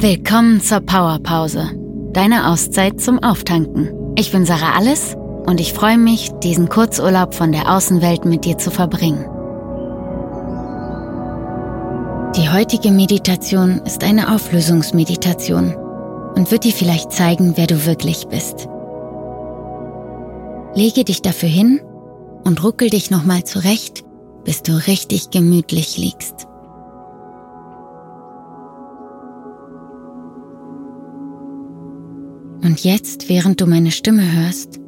Willkommen zur Powerpause, deine Auszeit zum Auftanken. Ich bin Sarah Alles und ich freue mich, diesen Kurzurlaub von der Außenwelt mit dir zu verbringen. Die heutige Meditation ist eine Auflösungsmeditation und wird dir vielleicht zeigen, wer du wirklich bist. Lege dich dafür hin und ruckel dich nochmal zurecht, bis du richtig gemütlich liegst. Und jetzt, während du meine Stimme hörst,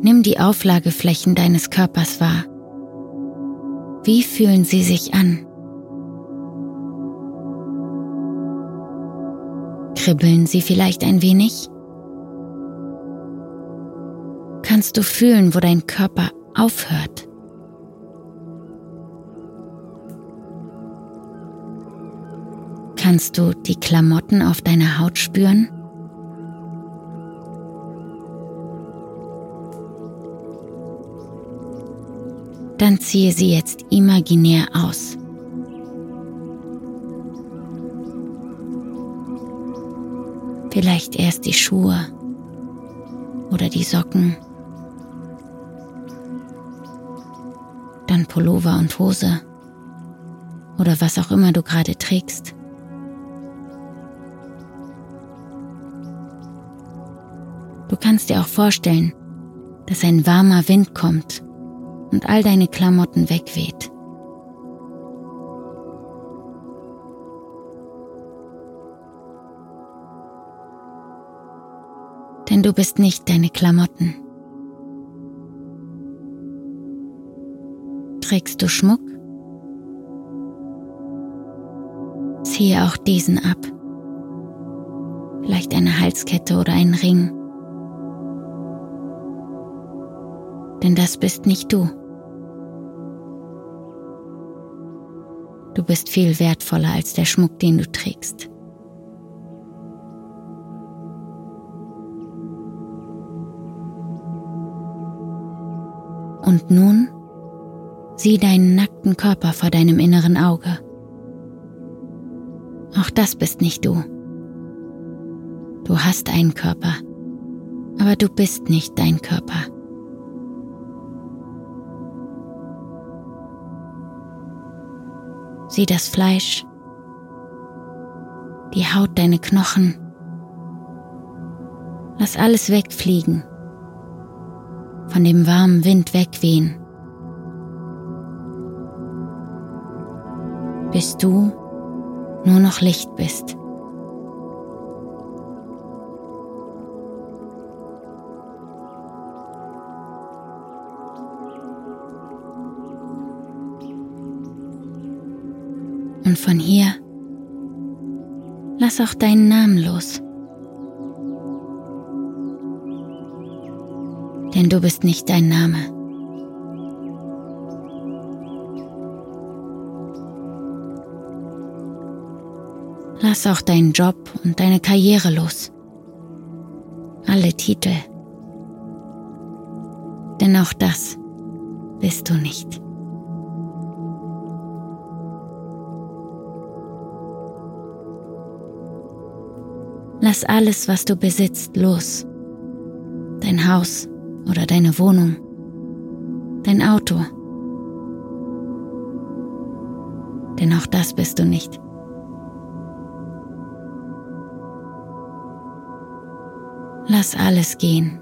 nimm die Auflageflächen deines Körpers wahr. Wie fühlen sie sich an? Kribbeln sie vielleicht ein wenig? Kannst du fühlen, wo dein Körper aufhört? Kannst du die Klamotten auf deiner Haut spüren? Dann ziehe sie jetzt imaginär aus. Vielleicht erst die Schuhe oder die Socken, dann Pullover und Hose oder was auch immer du gerade trägst. Du kannst dir auch vorstellen, dass ein warmer Wind kommt und all deine Klamotten wegweht. Denn du bist nicht deine Klamotten. Trägst du Schmuck? Ziehe auch diesen ab. Vielleicht eine Halskette oder einen Ring. Denn das bist nicht du. Du bist viel wertvoller als der Schmuck, den du trägst. Und nun sieh deinen nackten Körper vor deinem inneren Auge. Auch das bist nicht du. Du hast einen Körper, aber du bist nicht dein Körper. Sieh das Fleisch, die Haut, deine Knochen. Lass alles wegfliegen, von dem warmen Wind wegwehen, bis du nur noch Licht bist. Und von hier lass auch deinen Namen los. Denn du bist nicht dein Name. Lass auch deinen Job und deine Karriere los. Alle Titel. Denn auch das bist du nicht. Lass alles, was du besitzt, los. Dein Haus oder deine Wohnung, dein Auto. Denn auch das bist du nicht. Lass alles gehen,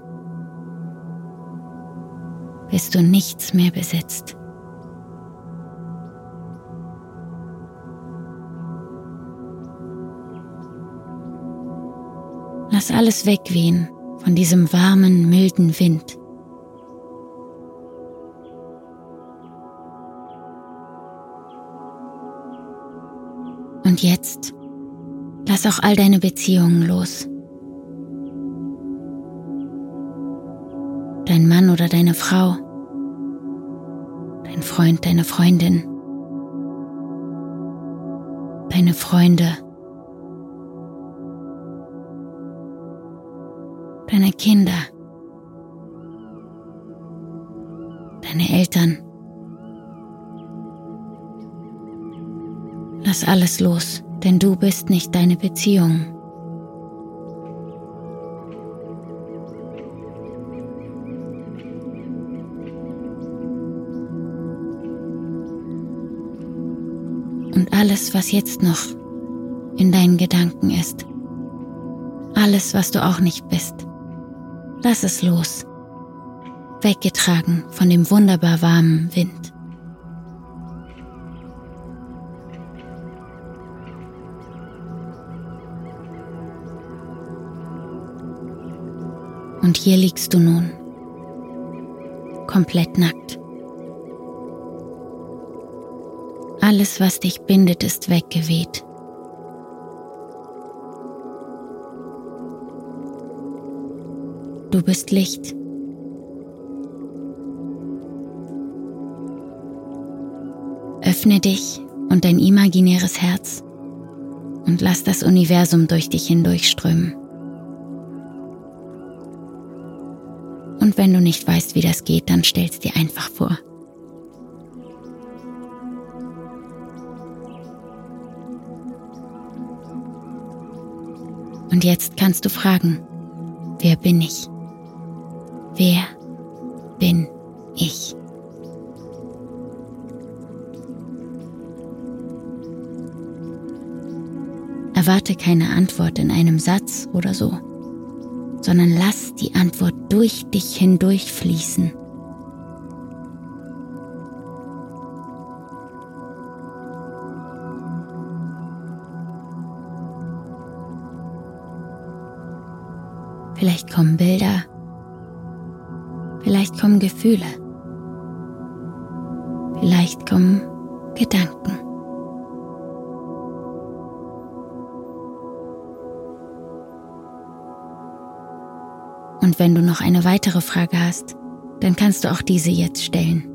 bis du nichts mehr besitzt. Lass alles wegwehen von diesem warmen, milden Wind. Und jetzt lass auch all deine Beziehungen los. Dein Mann oder deine Frau, dein Freund, deine Freundin, deine Freunde, deine Kinder, deine Eltern. Lass alles los, Denn du bist nicht deine Beziehung. Und alles, was jetzt noch in deinen Gedanken ist, alles, was du auch nicht bist, lass es los, weggetragen von dem wunderbar warmen Wind. Und hier liegst du nun, komplett nackt. Alles, was dich bindet, ist weggeweht. Du bist Licht. Öffne dich und dein imaginäres Herz und lass das Universum durch dich hindurchströmen. Und wenn du nicht weißt, wie das geht, dann stell's dir einfach vor. Und jetzt kannst du fragen, wer bin ich? Wer bin ich? Erwarte keine Antwort in einem Satz oder so sondern lass die Antwort durch dich hindurch fließen. Vielleicht kommen Bilder, kommen Gefühle, vielleicht kommen Gedanken. Und wenn du noch eine weitere Frage hast, dann kannst du auch diese jetzt stellen.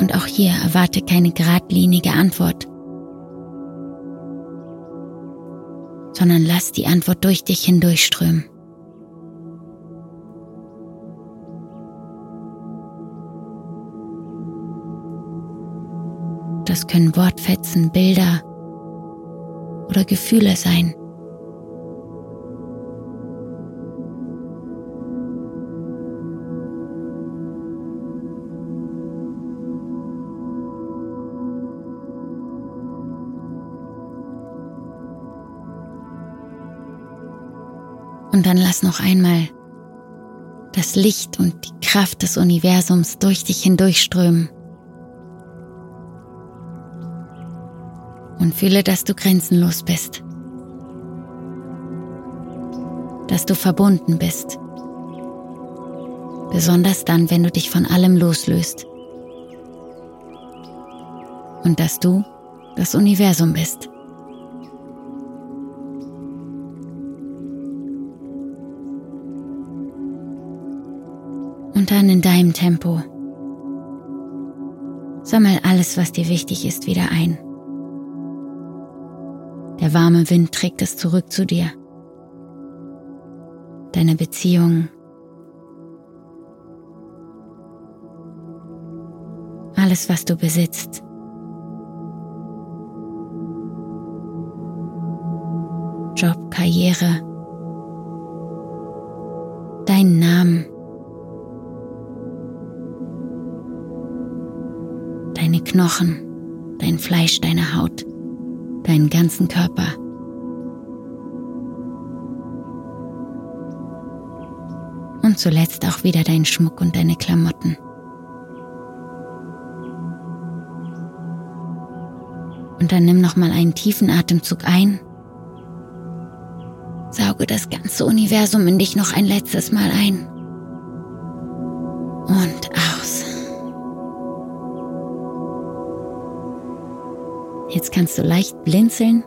Und auch hier erwarte keine geradlinige Antwort, sondern lass die Antwort durch dich hindurchströmen. Das können Wortfetzen, Bilder oder Gefühle sein. Und dann lass noch einmal das Licht und die Kraft des Universums durch dich hindurchströmen. und fühle, dass du grenzenlos bist, dass du verbunden bist, besonders dann, wenn du dich von allem loslöst und dass du das Universum bist. In deinem Tempo. Sammel alles, was dir wichtig ist, wieder ein. Der warme Wind trägt es zurück zu dir. Deine Beziehung. Alles, was du besitzt. Job, Karriere. Deinen Namen. Knochen, dein Fleisch, deine Haut deinen ganzen Körper. Und zuletzt auch wieder deinen Schmuck und deine Klamotten. Und dann nimm noch mal einen tiefen Atemzug ein. Sauge das ganze Universum in dich noch ein letztes Mal ein. Und aus. Jetzt kannst du leicht blinzeln.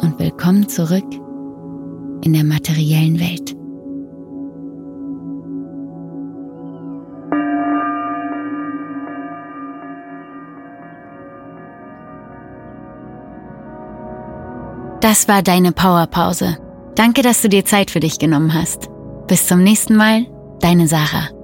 Und willkommen zurück in der materiellen Welt. Das war deine Powerpause. Danke, dass du dir Zeit für dich genommen hast. Bis zum nächsten Mal, deine Sarah.